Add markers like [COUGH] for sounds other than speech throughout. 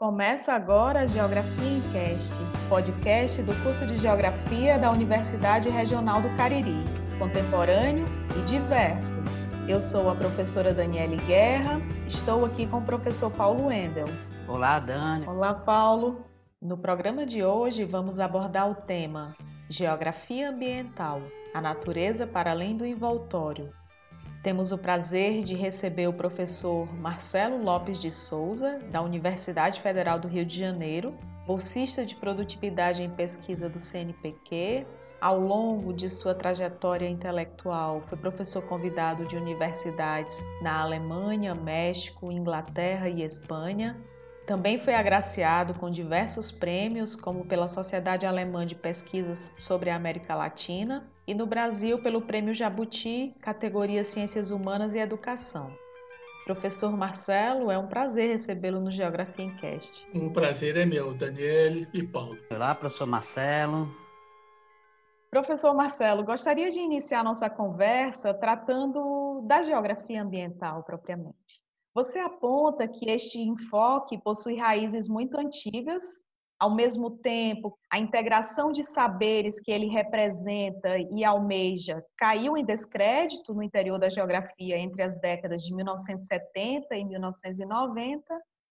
Começa agora a Geografia em Cast, podcast do curso de Geografia da Universidade Regional do Cariri, contemporâneo e diverso. Eu sou a professora Daniele Guerra, estou aqui com o professor Paulo Wendel. Olá, Dani. Olá, Paulo. No programa de hoje vamos abordar o tema Geografia Ambiental, a natureza para além do envoltório, temos o prazer de receber o professor Marcelo Lopes de Souza, da Universidade Federal do Rio de Janeiro, bolsista de produtividade em pesquisa do CNPq. Ao longo de sua trajetória intelectual, foi professor convidado de universidades na Alemanha, México, Inglaterra e Espanha. Também foi agraciado com diversos prêmios, como pela Sociedade Alemã de Pesquisas sobre a América Latina e no Brasil pelo Prêmio Jabuti, categoria Ciências Humanas e Educação. Professor Marcelo, é um prazer recebê-lo no Geografia em Cast. O prazer é meu, Daniel e Paulo. Olá, professor Marcelo. Professor Marcelo, gostaria de iniciar nossa conversa tratando da geografia ambiental propriamente. Você aponta que este enfoque possui raízes muito antigas ao mesmo tempo, a integração de saberes que ele representa e almeja caiu em descrédito no interior da geografia entre as décadas de 1970 e 1990.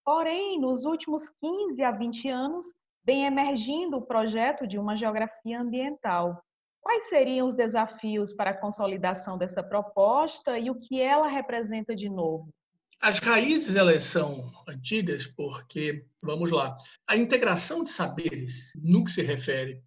Porém, nos últimos 15 a 20 anos, vem emergindo o projeto de uma geografia ambiental. Quais seriam os desafios para a consolidação dessa proposta e o que ela representa de novo? As raízes elas são antigas porque, vamos lá, a integração de saberes no que se refere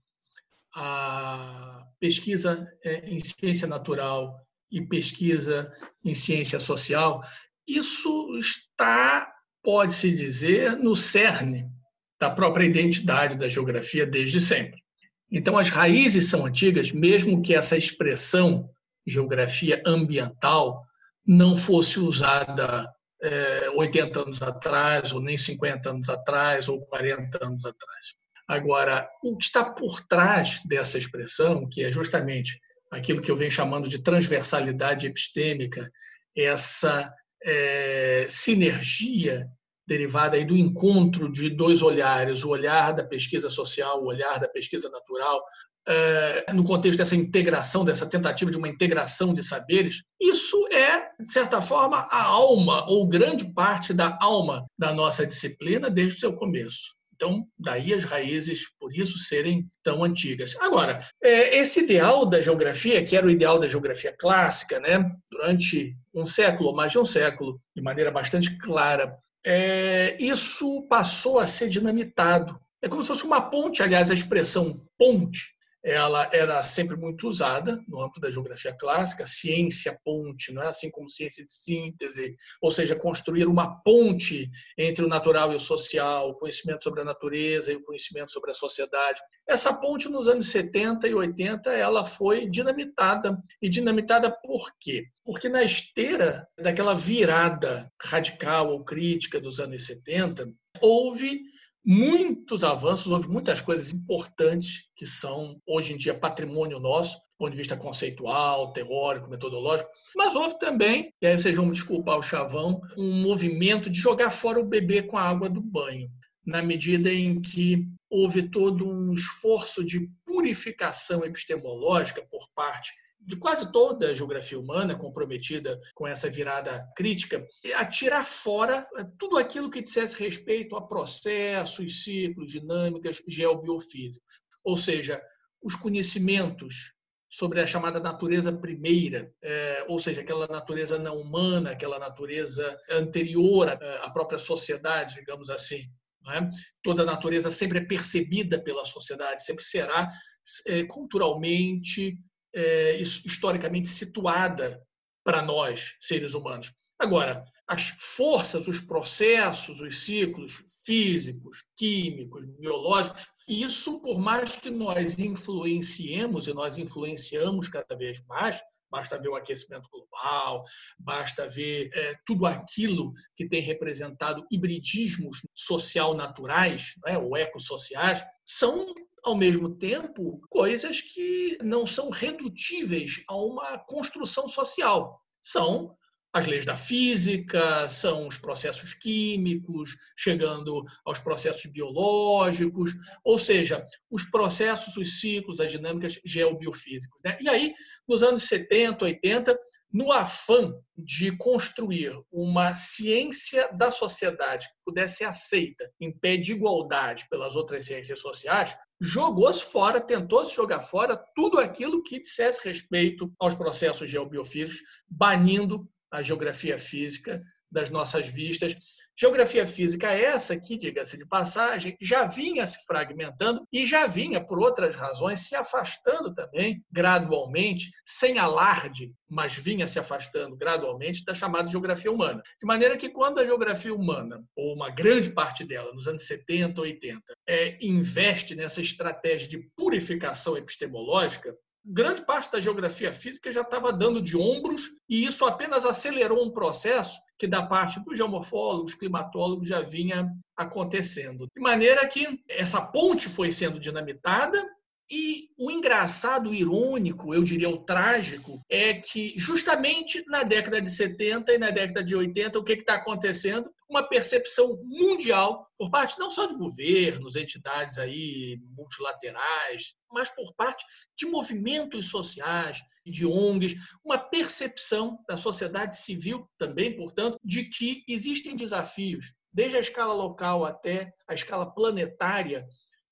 à pesquisa é, em ciência natural e pesquisa em ciência social, isso está, pode-se dizer, no cerne da própria identidade da geografia desde sempre. Então, as raízes são antigas, mesmo que essa expressão geografia ambiental não fosse usada é, 80 anos atrás, ou nem 50 anos atrás, ou 40 anos atrás. Agora, o que está por trás dessa expressão, que é justamente aquilo que eu venho chamando de transversalidade epistêmica, essa é, sinergia derivada aí do encontro de dois olhares, o olhar da pesquisa social, o olhar da pesquisa natural, é, no contexto dessa integração, dessa tentativa de uma integração de saberes, isso é, de certa forma, a alma, ou grande parte da alma da nossa disciplina desde o seu começo. Então, daí as raízes, por isso, serem tão antigas. Agora, é, esse ideal da geografia, que era o ideal da geografia clássica, né, durante um século ou mais de um século, de maneira bastante clara, é, isso passou a ser dinamitado. É como se fosse uma ponte, aliás, a expressão ponte ela era sempre muito usada no âmbito da geografia clássica, ciência ponte, não é assim como ciência de síntese, ou seja, construir uma ponte entre o natural e o social, o conhecimento sobre a natureza e o conhecimento sobre a sociedade. Essa ponte nos anos 70 e 80 ela foi dinamitada e dinamitada por quê? Porque na esteira daquela virada radical ou crítica dos anos 70, houve muitos avanços, houve muitas coisas importantes que são, hoje em dia, patrimônio nosso, do ponto de vista conceitual, teórico, metodológico, mas houve também, e aí vocês vão me desculpar o chavão, um movimento de jogar fora o bebê com a água do banho, na medida em que houve todo um esforço de purificação epistemológica por parte de quase toda a geografia humana comprometida com essa virada crítica, a tirar fora eh, tudo aquilo que dissesse respeito a processos, ciclos, dinâmicas geobiofísicos. Ou seja, os conhecimentos sobre a chamada natureza primeira, é, ou seja, aquela natureza não humana, aquela natureza anterior à, própria sociedade, digamos assim. É? Toda a natureza sempre é percebida pela sociedade, sempre será é, culturalmente, é, historicamente situada para nós, seres humanos. Agora, as forças, os processos, os ciclos físicos, químicos, biológicos, isso, por mais que nós influenciemos, e nós influenciamos cada vez mais, basta ver o aquecimento global, basta ver é, tudo aquilo que tem representado hibridismos social naturais, né, ou ecossociais, são ao mesmo tempo, coisas que não são redutíveis a uma construção social. São as leis da física, são os processos químicos, chegando aos processos biológicos, ou seja, os processos, os ciclos, as dinâmicas geobiofísicos. Né? E aí, nos anos 70, 80, no afã de construir uma ciência da sociedade que pudesse ser aceita em pé de igualdade pelas outras ciências sociais, jogou-se fora, tentou-se jogar fora tudo aquilo que dissesse respeito aos processos geobiofísicos, banindo a geografia física das nossas vistas. Geografia física é essa que, diga-se de passagem, já vinha se fragmentando e já vinha, por outras razões, se afastando também gradualmente, sem alarde, mas vinha se afastando gradualmente da chamada geografia humana. De maneira que, quando a geografia humana, ou uma grande parte dela, nos anos 70, 80, é, investe nessa estratégia de purificação epistemológica, grande parte da geografia física já estava dando de ombros e isso apenas acelerou um processo que da parte dos geomorfólogos, climatólogos já vinha acontecendo. De maneira que essa ponte foi sendo dinamitada e o engraçado, o irônico, eu diria o trágico, é que justamente na década de 70 e na década de 80, o que está acontecendo? Uma percepção mundial, por parte não só de governos, entidades aí multilaterais, mas por parte de movimentos sociais, de ONGs, uma percepção da sociedade civil também, portanto, de que existem desafios, desde a escala local até a escala planetária,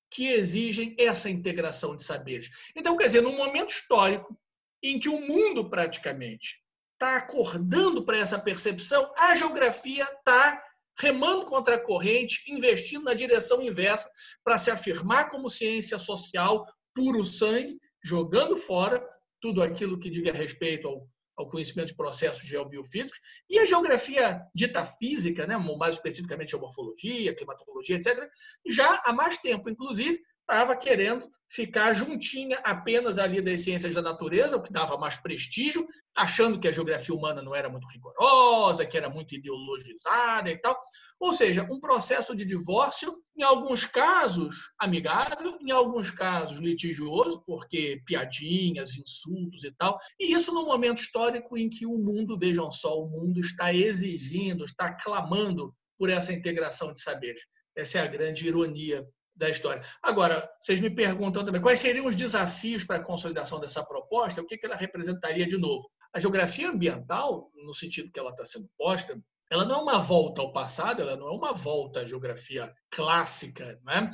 que exigem essa integração de saberes. Então, quer dizer, num momento histórico em que o mundo praticamente está acordando para essa percepção, a geografia está remando contra a corrente, investindo na direção inversa para se afirmar como ciência social puro sangue, jogando fora tudo aquilo que diga respeito ao, ao conhecimento de processos geobiofísicos, e a geografia dita física, né, mais especificamente a morfologia, climatologia, etc., já há mais tempo, inclusive, estava querendo ficar juntinha apenas ali das ciências da natureza, o que dava mais prestígio, achando que a geografia humana não era muito rigorosa, que era muito ideologizada e tal. Ou seja, um processo de divórcio, em alguns casos amigável, em alguns casos litigioso, porque piadinhas, insultos e tal. E isso num momento histórico em que o mundo, vejam só, o mundo está exigindo, está clamando por essa integração de saberes. Essa é a grande ironia da história. Agora, vocês me perguntam também quais seriam os desafios para a consolidação dessa proposta, o que ela representaria de novo. A geografia ambiental, no sentido que ela está sendo posta, ela não é uma volta ao passado, ela não é uma volta à geografia clássica, né?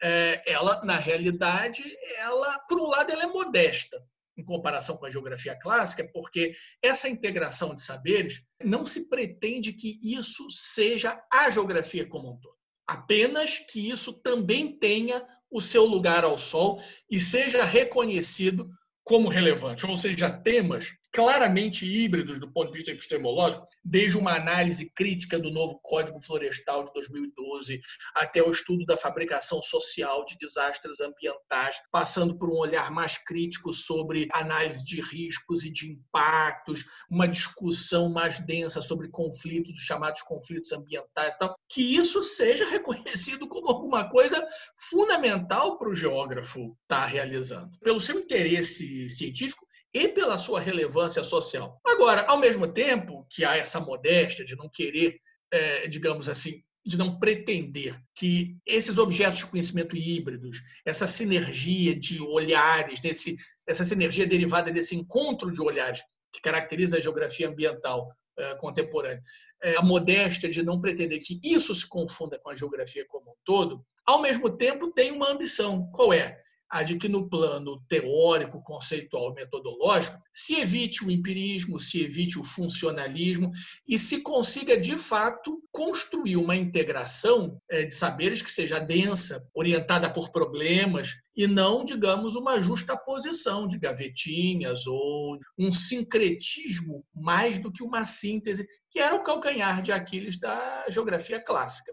É, ela, na realidade, ela, por um lado, ela é modesta em comparação com a geografia clássica, porque essa integração de saberes não se pretende que isso seja a geografia como um todo. Apenas que isso também tenha o seu lugar ao sol e seja reconhecido como relevante, ou seja, temas claramente híbridos do ponto de vista epistemológico, desde uma análise crítica do novo Código Florestal de 2012 até o estudo da fabricação social de desastres ambientais, passando por um olhar mais crítico sobre análise de riscos e de impactos, uma discussão mais densa sobre conflitos, os chamados conflitos ambientais e tal, que isso seja reconhecido como alguma coisa fundamental para o geógrafo estar tá realizando. Pelo seu interesse científico, e pela sua relevância social. Agora, ao mesmo tempo que há essa modéstia de não querer, é, digamos assim, de não pretender que esses objetos de conhecimento híbridos, essa sinergia de olhares, desse, essa sinergia derivada desse encontro de olhares que caracteriza a geografia ambiental é, contemporânea, é, a modéstia de não pretender que isso se confunda com a geografia como um todo, ao mesmo tempo tem uma ambição. Qual é? A de que no plano teórico, conceitual, metodológico, se evite o empirismo, se evite o funcionalismo e se consiga, de fato, construir uma integração é, de saberes que seja densa, orientada por problemas e não, digamos, uma justa posição de gavetinhas ou um sincretismo mais do que uma síntese, que era o calcanhar de Aquiles da geografia clássica.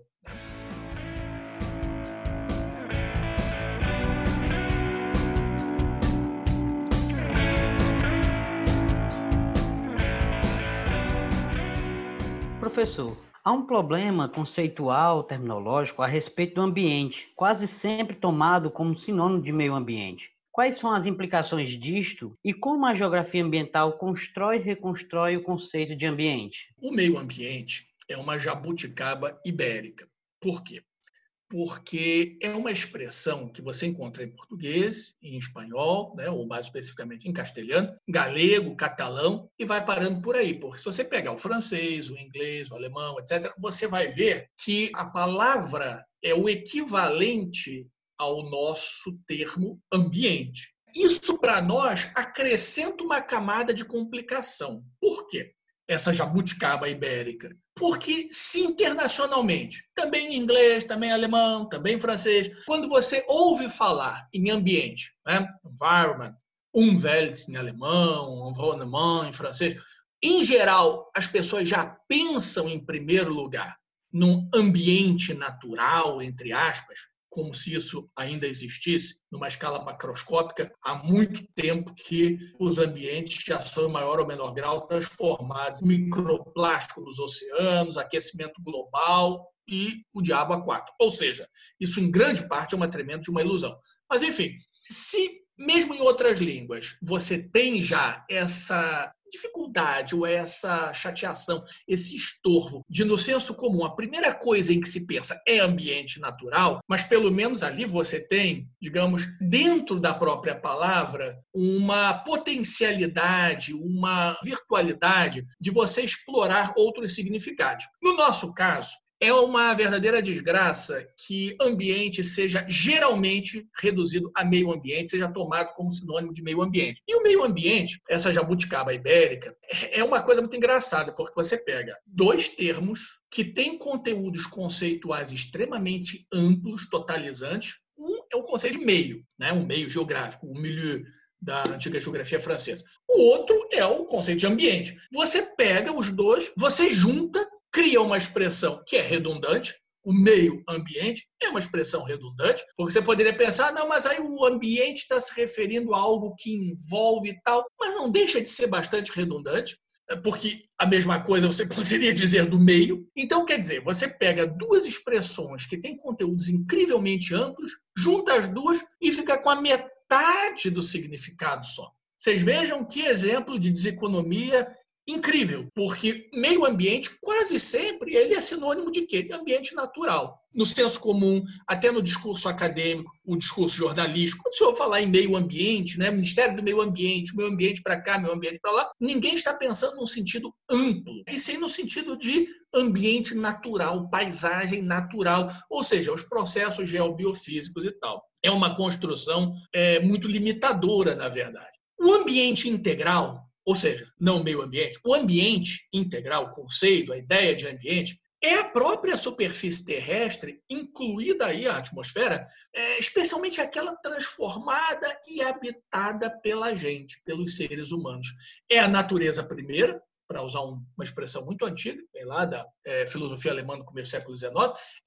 Professor, há um problema conceitual, terminológico a respeito do ambiente, quase sempre tomado como sinônimo de meio ambiente. Quais são as implicações disto e como a geografia ambiental constrói e reconstrói o conceito de ambiente? O meio ambiente é uma jabuticaba ibérica. Por quê? Porque é uma expressão que você encontra em português, em espanhol, né, ou mais especificamente em castelhano, galego, catalão, e vai parando por aí. Porque se você pegar o francês, o inglês, o alemão, etc., você vai ver que a palavra é o equivalente ao nosso termo ambiente. Isso, para nós, acrescenta uma camada de complicação. Por quê? essa jabuticaba ibérica? Porque se internacionalmente, também em inglês, também em alemão, também em francês, quando você ouve falar em ambiente, né? environment, Umwelt em alemão, environnement em francês, em geral, as pessoas já pensam em primeiro lugar num ambiente natural, entre aspas, como se isso ainda existisse, numa escala macroscópica, há muito tempo que os ambientes já são, em maior ou menor grau, transformados em microplástico nos oceanos, aquecimento global e o diabo a quatro. Ou seja, isso em grande parte é uma tremenda de uma ilusão. Mas, enfim, se mesmo em outras línguas você tem já essa dificuldade ou essa chateação, esse estorvo de, no senso comum, a primeira coisa em que se pensa é ambiente natural, mas pelo menos ali você tem, digamos, dentro da própria palavra, uma potencialidade, uma virtualidade de você explorar outros significados. No nosso caso, é uma verdadeira desgraça que ambiente seja geralmente reduzido a meio ambiente, seja tomado como sinônimo de meio ambiente. E o meio ambiente, essa jabuticaba ibérica, é uma coisa muito engraçada, porque você pega dois termos que têm conteúdos conceituais extremamente amplos, totalizantes. Um é o conceito de meio, né? um meio geográfico, o milieu da antiga geografia francesa. O outro é o conceito de ambiente. Você pega os dois, você junta cria uma expressão que é redundante, o meio ambiente é uma expressão redundante, porque você poderia pensar, não, mas aí o ambiente está se referindo a algo que envolve tal, mas não deixa de ser bastante redundante, é porque a mesma coisa você [LAUGHS] poderia dizer do meio. Então, quer dizer, você pega duas expressões que têm conteúdos incrivelmente amplos, junta as duas e fica com a metade do significado só. Vocês vejam que exemplo de deseconomia incrível, porque meio ambiente quase sempre ele é sinônimo de quê? De ambiente natural. No senso comum, até no discurso acadêmico, o discurso jornalístico, quando o senhor falar em meio ambiente, né, Ministério do Meio Ambiente, meio ambiente para cá, meio ambiente para lá, ninguém está pensando num sentido amplo, e sim no sentido de ambiente natural, paisagem natural, ou seja, os processos geobiofísicos e tal. É uma construção é, muito limitadora, na verdade. O ambiente integral, ou seja, não meio ambiente, o ambiente integral, o conceito, a ideia de ambiente, é a própria superfície terrestre, incluída aí a atmosfera, é, especialmente aquela transformada e habitada pela gente, pelos seres humanos. É a natureza primeira, para usar uma expressão muito antiga, vem lá da é, filosofia alemã do começo do século XIX,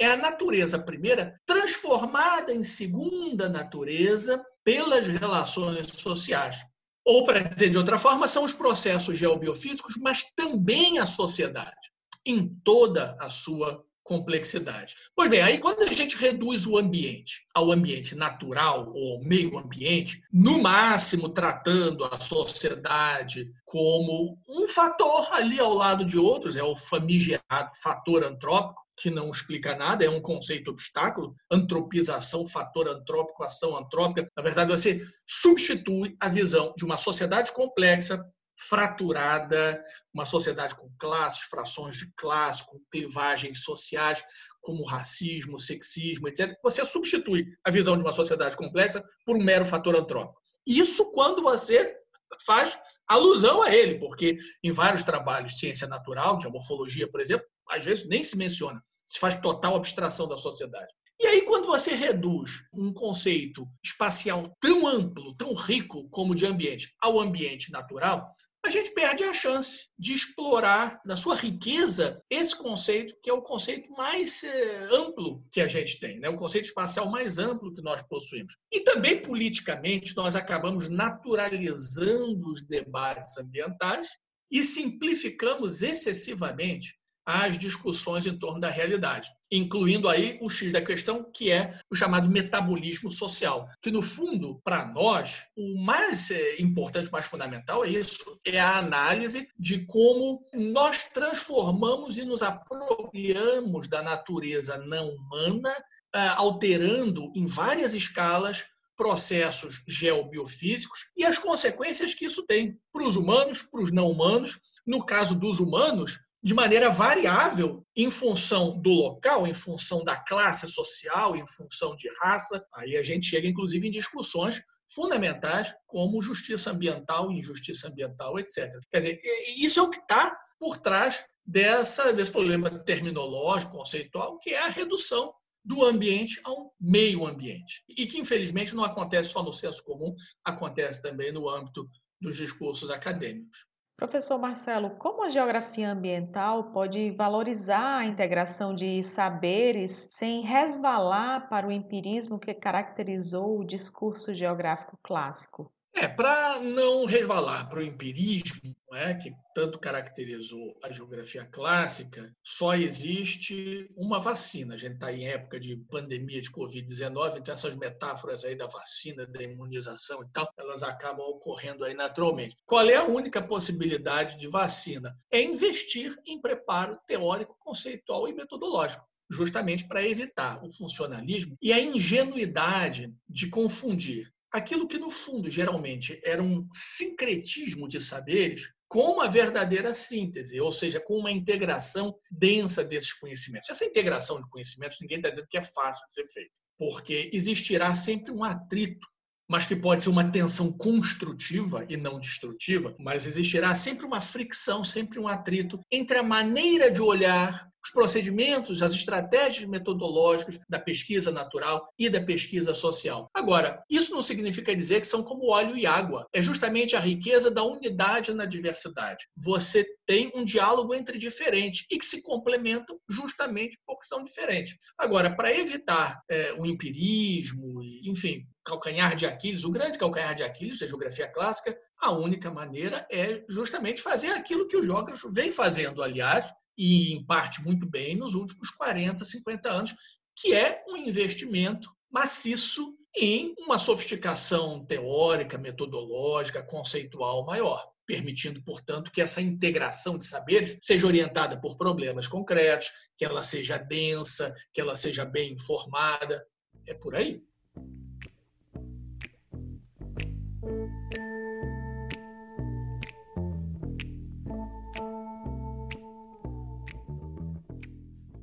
é a natureza primeira transformada em segunda natureza pelas relações sociais. Ou, para dizer de outra forma, são os processos geobiofísicos, mas também a sociedade, em toda a sua complexidade. Pois bem, aí quando a gente reduz o ambiente ao ambiente natural ou meio ambiente, no máximo tratando a sociedade como um fator ali ao lado de outros, é o famigerado fator antrópico, que não explica nada, é um conceito obstáculo, antropização, fator antrópico, ação antrópica. Na verdade, você substitui a visão de uma sociedade complexa, fraturada, uma sociedade com classes, frações de classe, com clivagens sociais, como racismo, sexismo, etc. Você substitui a visão de uma sociedade complexa por um mero fator antrópico. Isso quando você faz alusão a ele, porque em vários trabalhos de ciência natural, de morfologia, por exemplo, às vezes nem se menciona se faz total abstração da sociedade. E aí, quando você reduz um conceito espacial tão amplo, tão rico como o de ambiente ao ambiente natural, a gente perde a chance de explorar, na sua riqueza, esse conceito, que é o conceito mais eh, amplo que a gente tem, né? o conceito espacial mais amplo que nós possuímos. E também, politicamente, nós acabamos naturalizando os debates ambientais e simplificamos excessivamente as discussões em torno da realidade, incluindo aí o X da questão, que é o chamado metabolismo social, que no fundo, para nós, o mais é, importante, mais fundamental é isso, é a análise de como nós transformamos e nos apropriamos da natureza não humana, ah, alterando em várias escalas processos geobiofísicos e as consequências que isso tem para os humanos, para os não humanos. No caso dos humanos, de maneira variável em função do local, em função da classe social, em função de raça. Aí a gente chega, inclusive, em discussões fundamentais como justiça ambiental, injustiça ambiental, etc. Quer dizer, isso é o que está por trás dessa, desse problema terminológico, conceitual, que é a redução do ambiente ao meio ambiente. E que, infelizmente, não acontece só no senso comum, acontece também no âmbito dos discursos acadêmicos. Professor Marcelo, como a geografia ambiental pode valorizar a integração de saberes sem resvalar para o empirismo que caracterizou o discurso geográfico clássico? É, para não resvalar para o empirismo, é, que tanto caracterizou a geografia clássica, só existe uma vacina. A gente está em época de pandemia de Covid-19, então essas metáforas aí da vacina, da imunização e tal, elas acabam ocorrendo aí naturalmente. Qual é a única possibilidade de vacina? É investir em preparo teórico, conceitual e metodológico justamente para evitar o funcionalismo e a ingenuidade de confundir aquilo que, no fundo, geralmente era um sincretismo de saberes com uma verdadeira síntese, ou seja, com uma integração densa desses conhecimentos. Essa integração de conhecimentos, ninguém está dizendo que é fácil de ser feita, porque existirá sempre um atrito, mas que pode ser uma tensão construtiva e não destrutiva, mas existirá sempre uma fricção, sempre um atrito entre a maneira de olhar os procedimentos, as estratégias metodológicas da pesquisa natural e da pesquisa social. Agora, isso não significa dizer que são como óleo e água. É justamente a riqueza da unidade na diversidade. Você tem um diálogo entre diferentes e que se complementam justamente porque são diferentes. Agora, para evitar é, o empirismo, enfim, calcanhar de Aquiles, o grande calcanhar de Aquiles da geografia clássica, a única maneira é justamente fazer aquilo que o geógrafo vem fazendo, aliás, e em parte muito bem nos últimos 40, 50 anos, que é um investimento maciço em uma sofisticação teórica, metodológica, conceitual maior, permitindo, portanto, que essa integração de saberes seja orientada por problemas concretos, que ela seja densa, que ela seja bem informada. É por aí.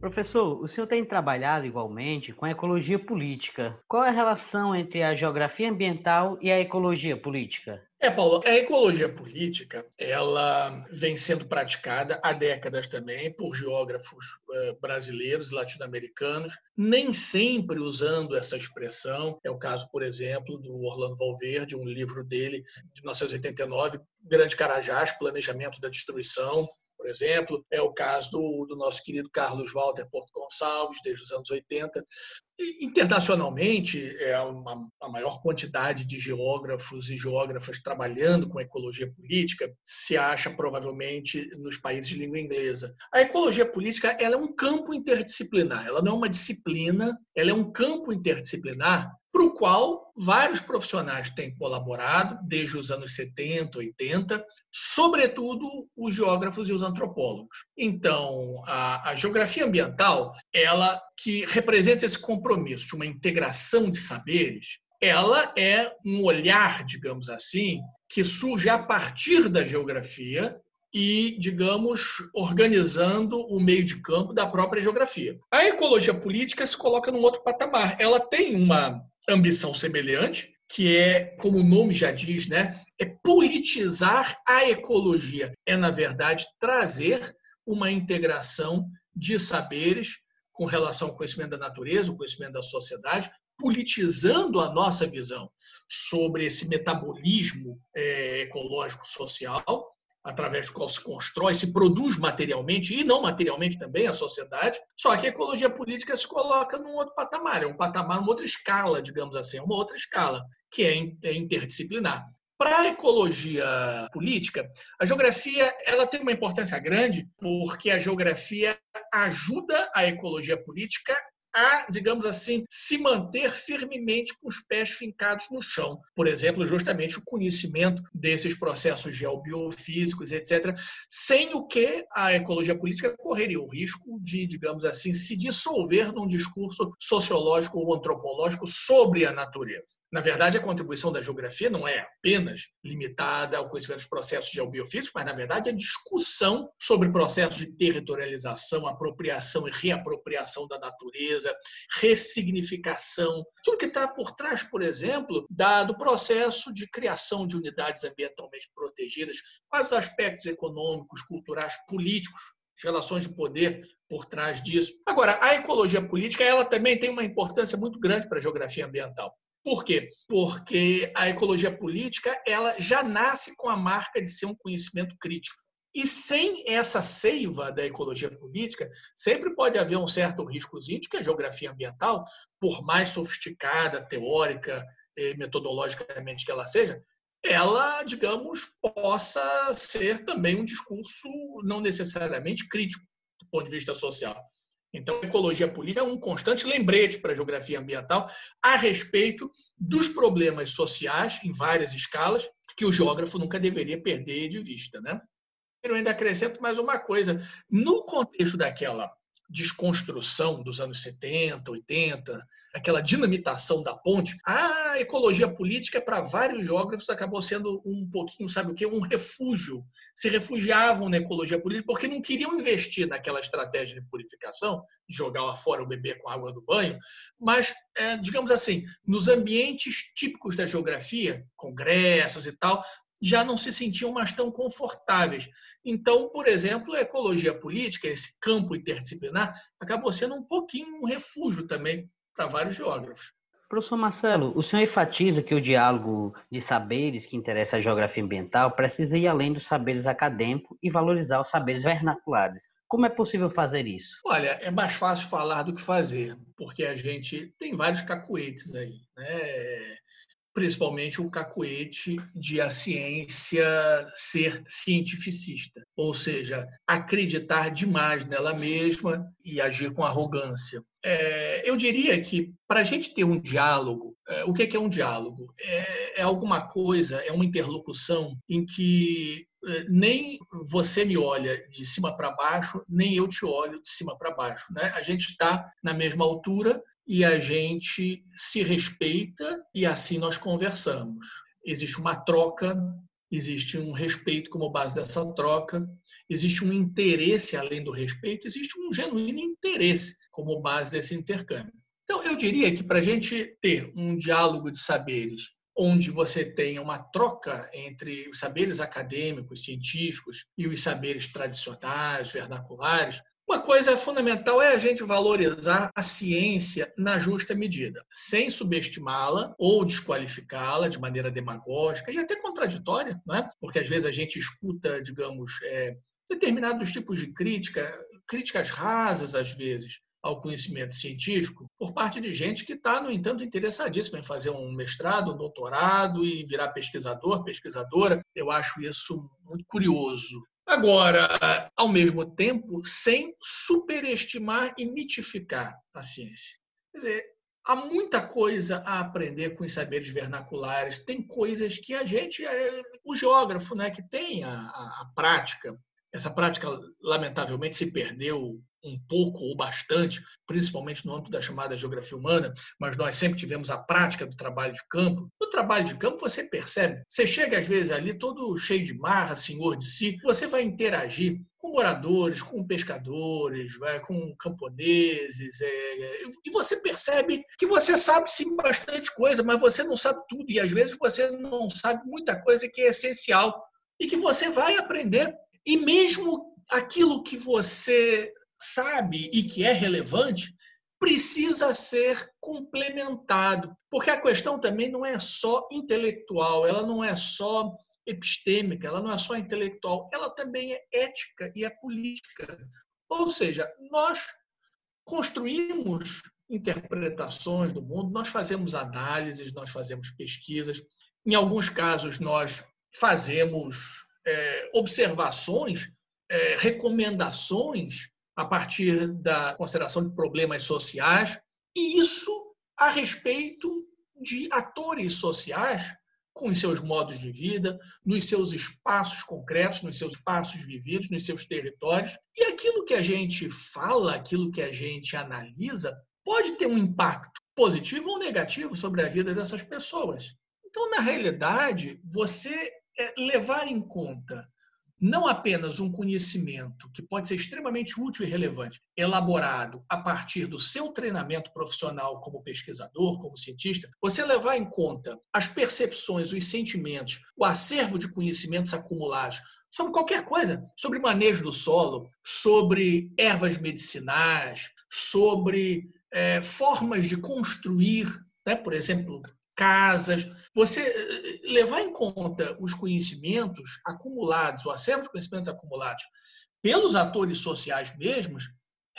Professor, o senhor tem trabalhado igualmente com a ecologia política. Qual é a relação entre a geografia ambiental e a ecologia política? É, Paulo, a ecologia política, ela vem sendo praticada há décadas também por geógrafos uh, brasileiros e latino-americanos, nem sempre usando essa expressão. É o caso, por exemplo, do Orlando Valverde, um livro dele de 1989, Grande Carajás, Planejamento da Destruição, por exemplo, é o caso do, do nosso querido Carlos Walter Porto Gonçalves, desde os anos 80. E, internacionalmente, é uma, a maior quantidade de geógrafos e geógrafas trabalhando com ecologia política se acha provavelmente nos países de língua inglesa. A ecologia política ela é um campo interdisciplinar, ela não é uma disciplina, ela é um campo interdisciplinar para o qual vários profissionais têm colaborado desde os anos 70, 80, sobretudo os geógrafos e os antropólogos. Então, a, a geografia ambiental, ela que representa esse compromisso de uma integração de saberes, ela é um olhar, digamos assim, que surge a partir da geografia e, digamos, organizando o meio de campo da própria geografia. A ecologia política se coloca num outro patamar. Ela tem uma ambição semelhante, que é, como o nome já diz, né, é politizar a ecologia. É, na verdade, trazer uma integração de saberes com relação ao conhecimento da natureza, o conhecimento da sociedade, politizando a nossa visão sobre esse metabolismo é, ecológico social através do qual se constrói, se produz materialmente e não materialmente também a sociedade. Só que a ecologia política se coloca num outro patamar, é um patamar, uma outra escala, digamos assim, uma outra escala, que é, é interdisciplinar. Para a ecologia política, a geografia ela tem uma importância grande porque a geografia ajuda a ecologia política a, digamos assim, se manter firmemente com os pés fincados no chão. Por exemplo, justamente o conhecimento desses processos geobiofísicos, etc., sem o que a ecologia política correria o risco de, digamos assim, se dissolver num discurso sociológico ou antropológico sobre a natureza. Na verdade, a contribuição da geografia não é apenas limitada ao conhecimento dos processos geobiofísicos, mas, na verdade, a discussão sobre processos de territorialização, apropriação e reapropriação da natureza, ressignificação, tudo que está por trás, por exemplo, da, do processo de criação de unidades ambientalmente protegidas, quais os aspectos econômicos, culturais, políticos, as relações de poder por trás disso. Agora, a ecologia política ela também tem uma importância muito grande para a geografia ambiental. Por quê? Porque a ecologia política ela já nasce com a marca de ser um conhecimento crítico. E sem essa seiva da ecologia política, sempre pode haver um certo riscozinho de que a geografia ambiental, por mais sofisticada, teórica, metodologicamente que ela seja, ela, digamos, possa ser também um discurso não necessariamente crítico do ponto de vista social. Então, a ecologia política é um constante lembrete para a geografia ambiental a respeito dos problemas sociais, em várias escalas, que o geógrafo nunca deveria perder de vista. Né? Eu ainda acrescento mais uma coisa. No contexto daquela desconstrução dos anos 70, 80, aquela dinamitação da ponte, a ecologia política para vários geógrafos acabou sendo um pouquinho, sabe o que, um refúgio. Se refugiavam na ecologia política porque não queriam investir naquela estratégia de purificação, jogar lá fora o bebê com a água do banho, mas, é, digamos assim, nos ambientes típicos da geografia, congressos e tal, já não se sentiam mais tão confortáveis. Então, por exemplo, a ecologia política, esse campo interdisciplinar, acabou sendo um pouquinho um refúgio também para vários geógrafos. Professor Marcelo, o senhor enfatiza que o diálogo de saberes que interessa a geografia ambiental precisa ir além dos saberes acadêmicos e valorizar os saberes vernaculares. Como é possível fazer isso? Olha, é mais fácil falar do que fazer, porque a gente tem vários cacuetes aí. Né? Principalmente o cacuete de a ciência ser cientificista, ou seja, acreditar demais nela mesma e agir com arrogância. É, eu diria que para a gente ter um diálogo, é, o que é, que é um diálogo? É, é alguma coisa, é uma interlocução em que é, nem você me olha de cima para baixo, nem eu te olho de cima para baixo. Né? A gente está na mesma altura e a gente se respeita e assim nós conversamos. Existe uma troca, existe um respeito como base dessa troca, existe um interesse além do respeito, existe um genuíno interesse como base desse intercâmbio. Então, eu diria que para a gente ter um diálogo de saberes onde você tenha uma troca entre os saberes acadêmicos, científicos e os saberes tradicionais, vernaculares, uma coisa fundamental é a gente valorizar a ciência na justa medida, sem subestimá-la ou desqualificá-la de maneira demagógica e até contraditória, né? porque às vezes a gente escuta, digamos, é, determinados tipos de crítica, críticas rasas às vezes, ao conhecimento científico por parte de gente que está, no entanto, interessadíssima em fazer um mestrado, um doutorado e virar pesquisador, pesquisadora. Eu acho isso muito curioso. Agora, ao mesmo tempo, sem superestimar e mitificar a ciência. Quer dizer, há muita coisa a aprender com os saberes vernaculares. Tem coisas que a gente, é, o geógrafo, né, que tem a, a, a prática, essa prática lamentavelmente se perdeu um pouco ou bastante, principalmente no âmbito da chamada geografia humana, mas nós sempre tivemos a prática do trabalho de campo. No trabalho de campo, você percebe, você chega às vezes ali todo cheio de marra, senhor de si, você vai interagir com moradores, com pescadores, vai, com camponeses, é, e você percebe que você sabe sim bastante coisa, mas você não sabe tudo, e às vezes você não sabe muita coisa que é essencial e que você vai aprender. E mesmo aquilo que você sabe e que é relevante, precisa ser complementado, porque a questão também não é só intelectual, ela não é só epistêmica, ela não é só intelectual, ela também é ética e é política. Ou seja, nós construímos interpretações do mundo, nós fazemos análises, nós fazemos pesquisas, Em alguns casos, nós fazemos é, observações, é, recomendações a partir da consideração de problemas sociais, e isso a respeito de atores sociais com os seus modos de vida, nos seus espaços concretos, nos seus espaços vividos, nos seus territórios. E aquilo que a gente fala, aquilo que a gente analisa, pode ter um impacto positivo ou negativo sobre a vida dessas pessoas. Então, na realidade, você é, levar em conta não apenas um conhecimento que pode ser extremamente útil e relevante, elaborado a partir do seu treinamento profissional como pesquisador, como cientista, você levar em conta as percepções, os sentimentos, o acervo de conhecimentos acumulados sobre qualquer coisa, sobre manejo do solo, sobre ervas medicinais, sobre é, formas de construir, né, por exemplo, casas. Você eh, levar em conta os conhecimentos acumulados, o acervo de conhecimentos acumulados pelos atores sociais mesmos,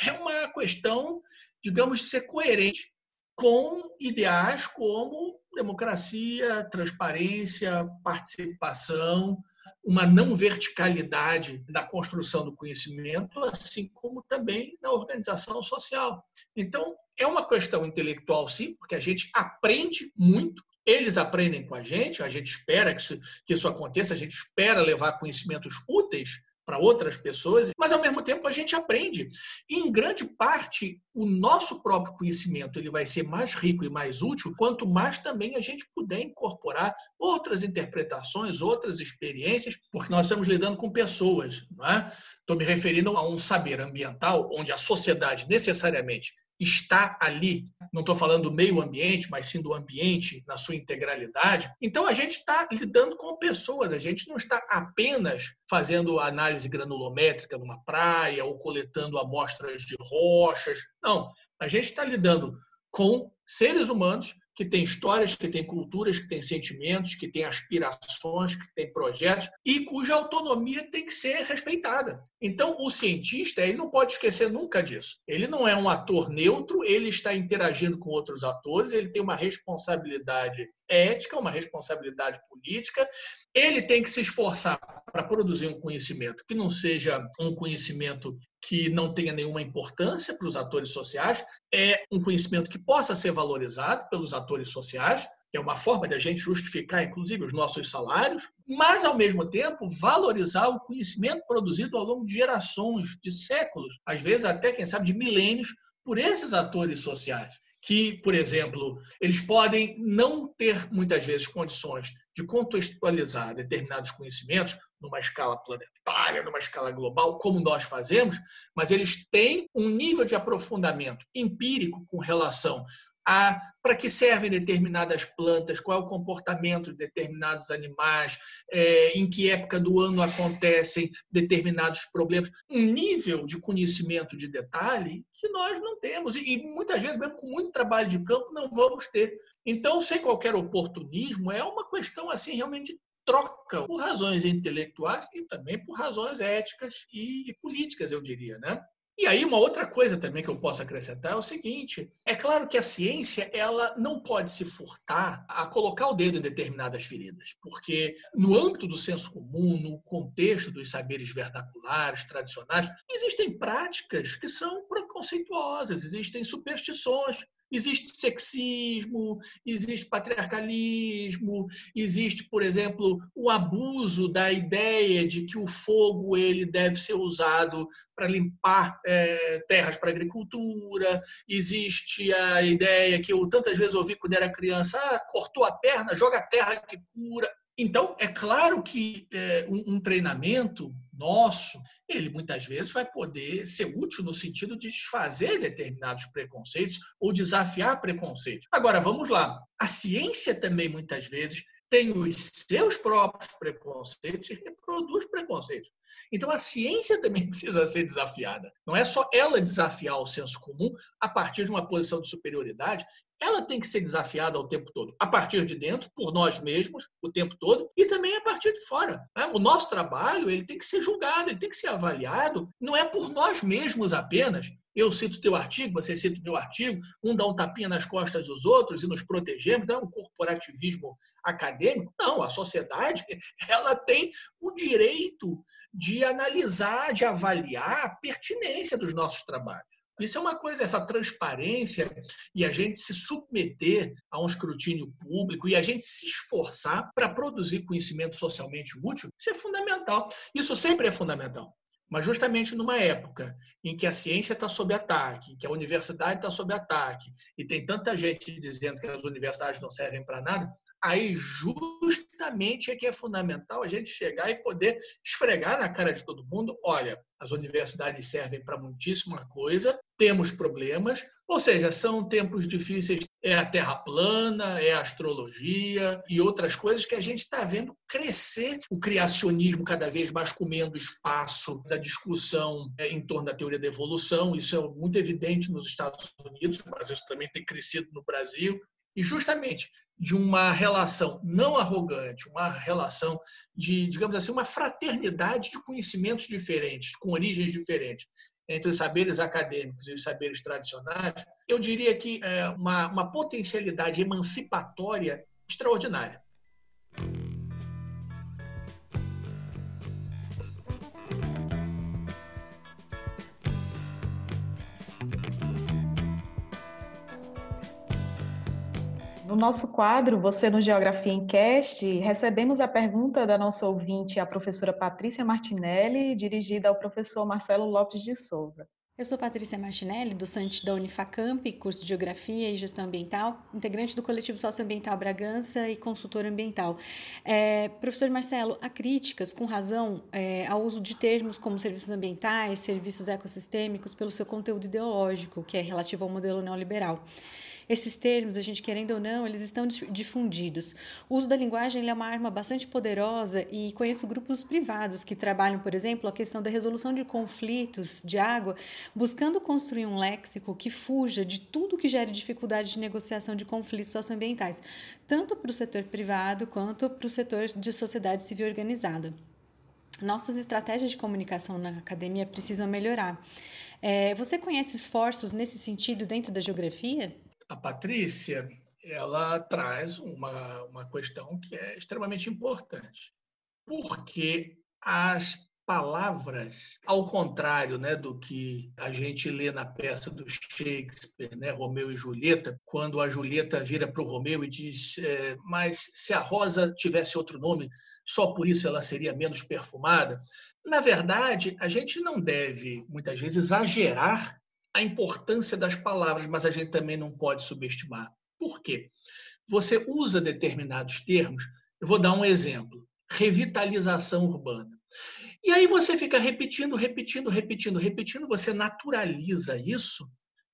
é uma questão, digamos, de ser coerente com ideais como democracia, transparência, participação, uma não verticalidade da construção do conhecimento, assim como também na organização social. Então, é uma questão intelectual, sim, porque a gente aprende muito, eles aprendem com a gente, a gente espera que isso, que isso aconteça, a gente espera levar conhecimentos úteis para outras pessoas, mas ao mesmo tempo a gente aprende. E, em grande parte, o nosso próprio conhecimento ele vai ser mais rico e mais útil quanto mais também a gente puder incorporar outras interpretações, outras experiências, porque nós estamos lidando com pessoas. Estou é? Me referindo a um saber ambiental onde a sociedade necessariamente está ali, não estou falando do meio ambiente, mas sim do ambiente na sua integralidade. Então a gente está lidando com pessoas, a gente não está apenas fazendo análise granulométrica numa praia ou coletando amostras de rochas. Não, a gente está lidando com seres humanos que têm histórias, que têm culturas, que têm sentimentos, que têm aspirações, que têm projetos e cuja autonomia tem que ser respeitada. Então, o cientista ele não pode esquecer nunca disso. Ele não é um ator neutro, ele está interagindo com outros atores, ele tem uma responsabilidade ética, uma responsabilidade política. Ele tem que se esforçar para produzir um conhecimento que não seja um conhecimento que não tenha nenhuma importância para os atores sociais, é um conhecimento que possa ser valorizado pelos atores sociais, é uma forma de a gente justificar, inclusive, os nossos salários, mas, ao mesmo tempo, valorizar o conhecimento produzido ao longo de gerações, de séculos, às vezes até, quem sabe, de milênios, por esses atores sociais que, por exemplo, eles podem não ter muitas vezes condições de contextualizar determinados conhecimentos numa escala planetária, numa escala global, como nós fazemos, mas eles têm um nível de aprofundamento empírico com relação a para que servem determinadas plantas, qual é o comportamento de determinados animais, é, em que época do ano acontecem determinados problemas, um nível de conhecimento de detalhe que nós não temos e, e muitas vezes mesmo com muito trabalho de campo não vamos ter. Então, sem qualquer oportunismo, é uma questão assim realmente de troca por razões intelectuais e também por razões éticas e políticas, eu diria, né? E aí uma outra coisa também que eu posso acrescentar é o seguinte: é claro que a ciência ela não pode se furtar a colocar o dedo em determinadas feridas, porque no âmbito do senso comum, no contexto dos saberes vernaculares, tradicionais, existem práticas que são preconceituosas, existem superstições Existe sexismo, existe patriarcalismo, existe, por exemplo, o abuso da ideia de que o fogo ele deve ser usado para limpar é, terras para agricultura, existe a ideia que eu tantas vezes ouvi quando era criança, ah, cortou a perna, joga a terra que cura. Então, é claro que é, um, um treinamento nosso, ele muitas vezes vai poder ser útil no sentido de desfazer determinados preconceitos ou desafiar preconceitos. Agora, vamos lá. A ciência também, muitas vezes, tem os seus próprios preconceitos e reproduz preconceitos. Então a ciência também [LAUGHS] precisa ser desafiada. Não é só ela desafiar o senso comum a partir de uma posição de superioridade, ela tem que ser desafiada o tempo todo, a partir de dentro, por nós mesmos, o tempo todo, e também a partir de fora. Né? O nosso trabalho ele tem que ser julgado, ele tem que ser avaliado, não é por nós mesmos apenas. Eu cito teu artigo, você cita o meu artigo, um dá um tapinha nas costas dos outros e nos protegemos, não é um corporativismo acadêmico. Não, a sociedade [LAUGHS] ela tem o direito de analisar, de avaliar a pertinência dos nossos trabalhos. Isso é uma coisa, essa transparência e a gente se submeter a um escrutínio público e a gente se esforçar para produzir conhecimento socialmente útil, isso é fundamental. Isso sempre é fundamental. Mas justamente numa época em que a ciência está sob ataque, em que a universidade está sob ataque, e tem tanta gente dizendo que as universidades não servem para nada, aí justamente é que é fundamental a gente chegar e poder esfregar na cara de todo mundo: olha, as universidades servem para muitíssima coisa, temos problemas, ou seja, são tempos difíceis, é a terra plana, é a astrologia e outras coisas que a gente está vendo crescer o criacionismo cada vez mais comendo espaço da discussão é, em torno da teoria da evolução. Isso é muito evidente nos Estados Unidos, mas isso também tem crescido no Brasil. E justamente de uma relação não arrogante, uma relação de, digamos assim, uma fraternidade de conhecimentos diferentes, com origens diferentes, entre os saberes acadêmicos e os saberes tradicionais, eu diria que é uma, uma potencialidade emancipatória extraordinária. No nosso quadro, Você no Geografia em Cast, recebemos a pergunta da nossa ouvinte, a professora Patrícia Martinelli, dirigida ao professor Marcelo Lopes de Souza. Eu sou Patrícia Martinelli, docente da Unifacamp, curso de Geografia e Gestão Ambiental, integrante do coletivo Socioambiental Bragança e consultora ambiental. É, professor Marcelo, há críticas, com razão, é, ao uso de termos como serviços ambientais, serviços ecossistêmicos, pelo seu conteúdo ideológico, que é relativo ao modelo neoliberal. Esses termos, a gente querendo ou não, eles estão difundidos. O uso da linguagem é uma arma bastante poderosa e conheço grupos privados que trabalham, por exemplo, a questão da resolução de conflitos de água, buscando construir um léxico que fuja de tudo que gere dificuldade de negociação de conflitos socioambientais, tanto para o setor privado quanto para o setor de sociedade civil organizada. Nossas estratégias de comunicação na academia precisam melhorar. É, você conhece esforços nesse sentido dentro da geografia? A Patrícia ela traz uma, uma questão que é extremamente importante, porque as palavras, ao contrário né, do que a gente lê na peça do Shakespeare, né, Romeu e Julieta, quando a Julieta vira para o Romeu e diz: é, Mas se a rosa tivesse outro nome, só por isso ela seria menos perfumada. Na verdade, a gente não deve, muitas vezes, exagerar a importância das palavras, mas a gente também não pode subestimar. Por quê? Você usa determinados termos, eu vou dar um exemplo: revitalização urbana. E aí você fica repetindo, repetindo, repetindo, repetindo, você naturaliza isso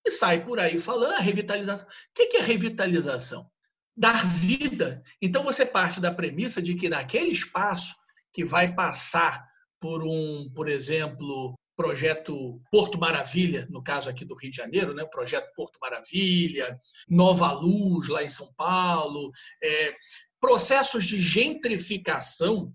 e sai por aí falando a ah, revitalização. O que é revitalização? Dar vida. Então você parte da premissa de que naquele espaço que vai passar por um, por exemplo, projeto Porto Maravilha, no caso aqui do Rio de Janeiro, né? o projeto Porto Maravilha, Nova Luz, lá em São Paulo, é, processos de gentrificação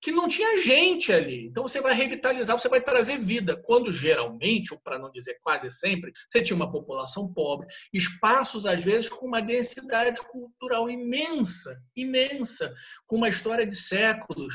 que não tinha gente ali. Então você vai revitalizar, você vai trazer vida. Quando geralmente, ou para não dizer quase sempre, você tinha uma população pobre, espaços às vezes com uma densidade cultural imensa, imensa, com uma história de séculos,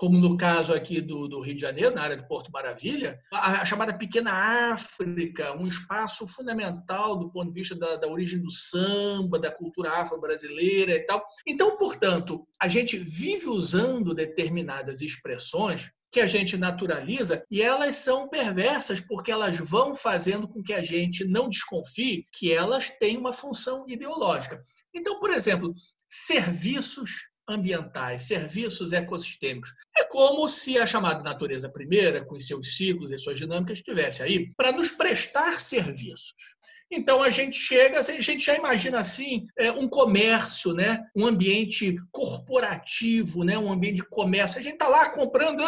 como no caso aqui do, do, Rio de Janeiro, na área de Porto Maravilha, a, a, chamada Pequena África, um espaço fundamental do ponto de vista da, da origem do samba, da cultura afro-brasileira e tal. Então, portanto, a gente vive usando determinadas expressões que a gente naturaliza e elas são perversas porque elas vão fazendo com que a gente não desconfie que elas têm uma função ideológica. Então, por exemplo, serviços ambientais, serviços ecossistêmicos. É como se a chamada natureza primeira, com seus ciclos e suas dinâmicas, estivesse aí para nos prestar serviços. Então a gente chega, a gente já imagina assim é, um comércio, né? um ambiente corporativo, né? um ambiente de comércio. A gente está lá comprando,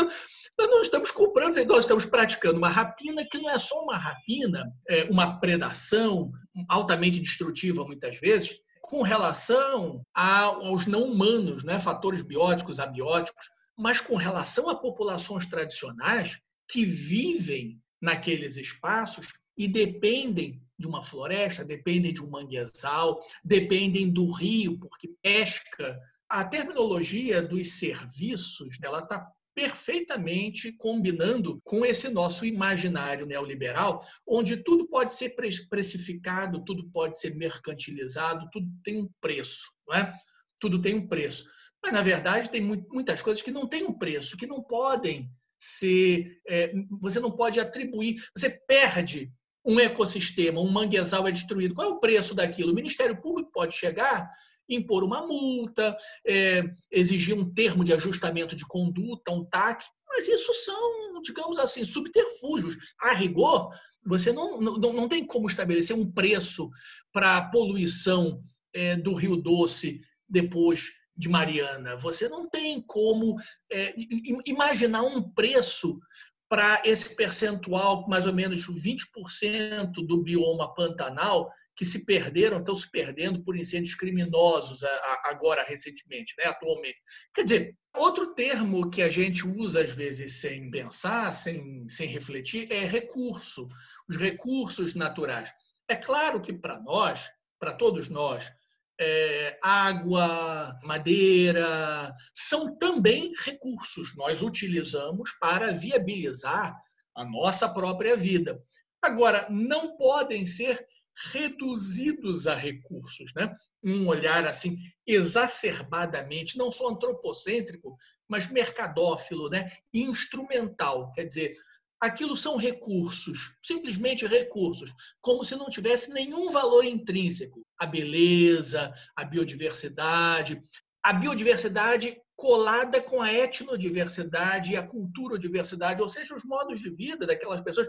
Nós estamos comprando, nós estamos praticando uma rapina que não é só uma rapina, é uma predação altamente destrutiva muitas vezes, com relação aos não humanos, né? fatores bióticos, abióticos, mas com relação a populações tradicionais que vivem naqueles espaços e dependem de uma floresta, dependem de um manguezal, dependem do rio, porque pesca. A terminologia dos serviços ela está perfeitamente combinando com esse nosso imaginário neoliberal, onde tudo pode ser precificado, tudo pode ser mercantilizado, tudo tem um preço, não é? Tudo tem um preço. Mas, na verdade, tem muitas coisas que não têm um preço, que não podem ser. É, você não pode atribuir, você perde um ecossistema, um manguezal é destruído. Qual é o preço daquilo? O Ministério Público pode chegar, impor uma multa, é, exigir um termo de ajustamento de conduta, um TAC, mas isso são, digamos assim, subterfúgios. A rigor, você não, não, não tem como estabelecer um preço para a poluição é, do Rio Doce depois de Mariana. Você não tem como é, imaginar um preço para esse percentual, mais ou menos 20% do bioma pantanal, que se perderam, estão se perdendo por incêndios criminosos agora, recentemente, né, atualmente. Quer dizer, outro termo que a gente usa às vezes sem pensar, sem, sem refletir, é recurso, os recursos naturais. É claro que para nós, para todos nós, é, água, madeira, são também recursos. Nós utilizamos para viabilizar a nossa própria vida. Agora, não podem ser reduzidos a recursos, né? Um olhar assim exacerbadamente, não só antropocêntrico, mas mercadófilo, né? Instrumental, quer dizer, aquilo são recursos, simplesmente recursos, como se não tivesse nenhum valor intrínseco. A beleza, a biodiversidade. A biodiversidade colada com a etnodiversidade e a culturodiversidade, ou seja, os modos de vida daquelas pessoas.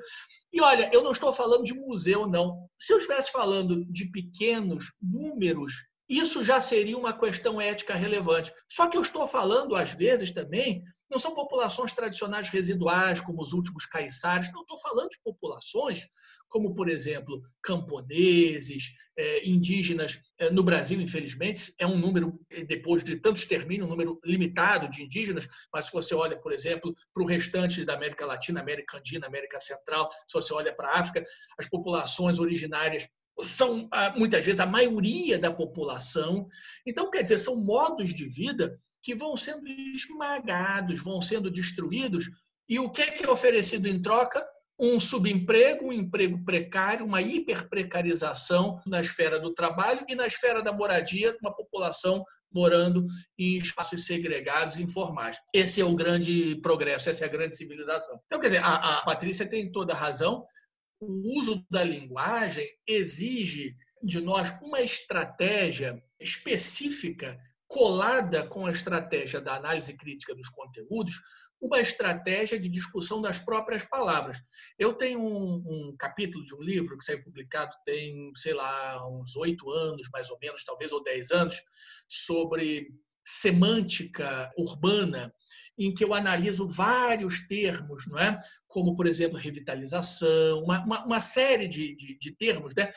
E olha, eu não estou falando de museu, não. Se eu estivesse falando de pequenos números, isso já seria uma questão ética relevante. Só que eu estou falando, às vezes, também não são populações tradicionais residuais, como os últimos caiçares, não estou falando de populações como, por exemplo, camponeses, é, indígenas. É, no Brasil, infelizmente, é um número, é, depois de tantos extermínio, um número limitado de indígenas, mas se você olha, por exemplo, para o restante da América Latina, América Andina, América Central, se você olha para a África, as populações originárias são ah, muitas vezes a maioria da população. Então, quer dizer, são modos de vida que vão sendo esmagados, vão sendo destruídos. E o que é, que é oferecido em troca? Um subemprego, um emprego precário, uma hiperprecarização na esfera do trabalho e na esfera da moradia, uma população morando em espaços segregados informais. Esse é o grande progresso, essa é a grande civilização. Então, quer dizer, a, a Patrícia tem toda a razão. O uso da linguagem exige de nós uma estratégia específica colada com a estratégia da análise crítica dos conteúdos, uma estratégia de discussão das próprias palavras. Eu tenho um, um capítulo de um livro que saiu publicado tem, sei lá, uns oito anos, mais ou menos, talvez, ou dez anos, sobre semântica urbana, em que eu analiso vários termos, não é? como, por exemplo, revitalização, uma, uma, uma série de, de, de, termos, né?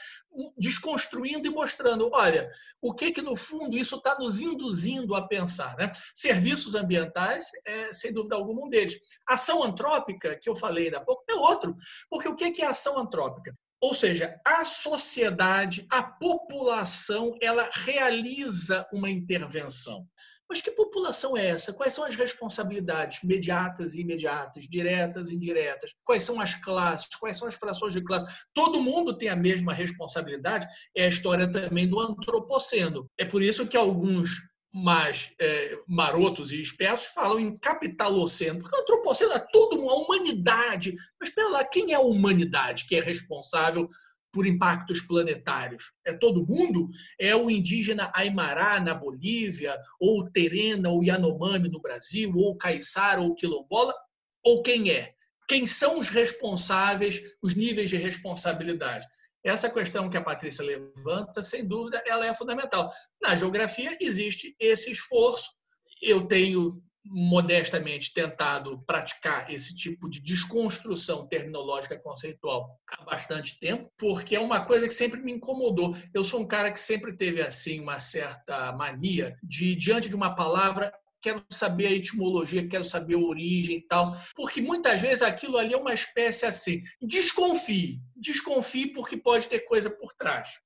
desconstruindo e mostrando, olha, o que que, no fundo, isso está nos induzindo a pensar. Né? Serviços ambientais, é, sem dúvida alguma, um deles. Ação antrópica, que eu falei há pouco, é outro. Porque o que que é ação antrópica? Ou seja, a sociedade, a população, ela realiza uma intervenção. Mas que população é essa? Quais são as responsabilidades imediatas e imediatas, diretas e indiretas? Quais são as classes? Quais são as frações de classe? Todo mundo tem a mesma responsabilidade. É a história também do antropoceno. É por isso que alguns mais é, marotos e espertos falam em capitaloceno, porque o antropoceno é tudo uma humanidade. Mas espera lá, quem é a humanidade que é responsável por impactos planetários? É todo mundo? É o indígena Aimará na Bolívia, ou o Terena ou Yanomami no Brasil, ou o Caiçara ou o Quilombola? Ou quem é? Quem são os responsáveis, os níveis de responsabilidade? Essa questão que a Patrícia levanta, sem dúvida, ela é fundamental. Na geografia existe esse esforço. Eu tenho modestamente tentado praticar esse tipo de desconstrução terminológica conceitual há bastante tempo, porque é uma coisa que sempre me incomodou. Eu sou um cara que sempre teve assim uma certa mania de diante de uma palavra quero saber a etimologia, quero saber a origem e tal, porque muitas vezes aquilo ali é uma espécie assim, desconfie, desconfie porque pode ter coisa por trás.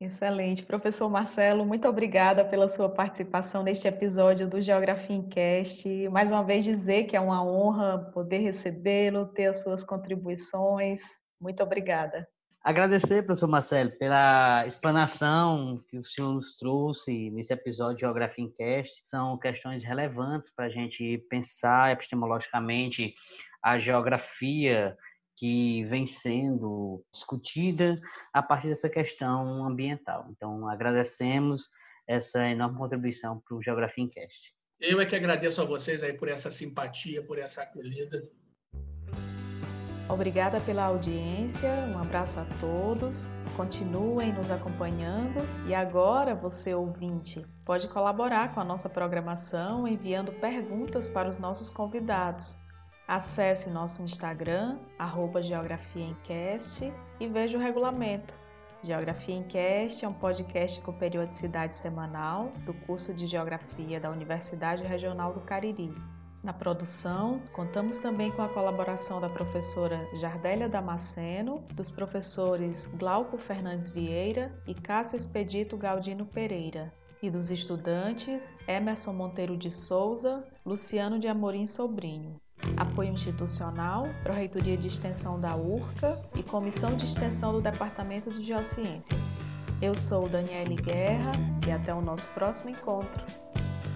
Excelente. Professor Marcelo, muito obrigada pela sua participação neste episódio do Geografia em Cast. Mais uma vez dizer que é uma honra poder recebê-lo, ter as suas contribuições. Muito obrigada. Agradecer, professor Marcelo, pela explanação que o senhor nos trouxe nesse episódio de Geografia em Cast. São questões relevantes para a gente pensar epistemologicamente a geografia que vem sendo discutida a partir dessa questão ambiental. Então, agradecemos essa enorme contribuição para o Geografia Cast. Eu é que agradeço a vocês aí por essa simpatia, por essa acolhida. Obrigada pela audiência, um abraço a todos. Continuem nos acompanhando e agora você ouvinte pode colaborar com a nossa programação enviando perguntas para os nossos convidados. Acesse nosso Instagram, arroba Geografia Encast, e veja o regulamento. Geografia Encast é um podcast com periodicidade semanal do curso de Geografia da Universidade Regional do Cariri. Na produção, contamos também com a colaboração da professora Jardélia Damasceno, dos professores Glauco Fernandes Vieira e Cássio Expedito Galdino Pereira, e dos estudantes Emerson Monteiro de Souza, Luciano de Amorim Sobrinho. Apoio institucional, Proreitoria de Extensão da URCA e Comissão de Extensão do Departamento de Geociências. Eu sou Daniele Guerra e até o nosso próximo encontro.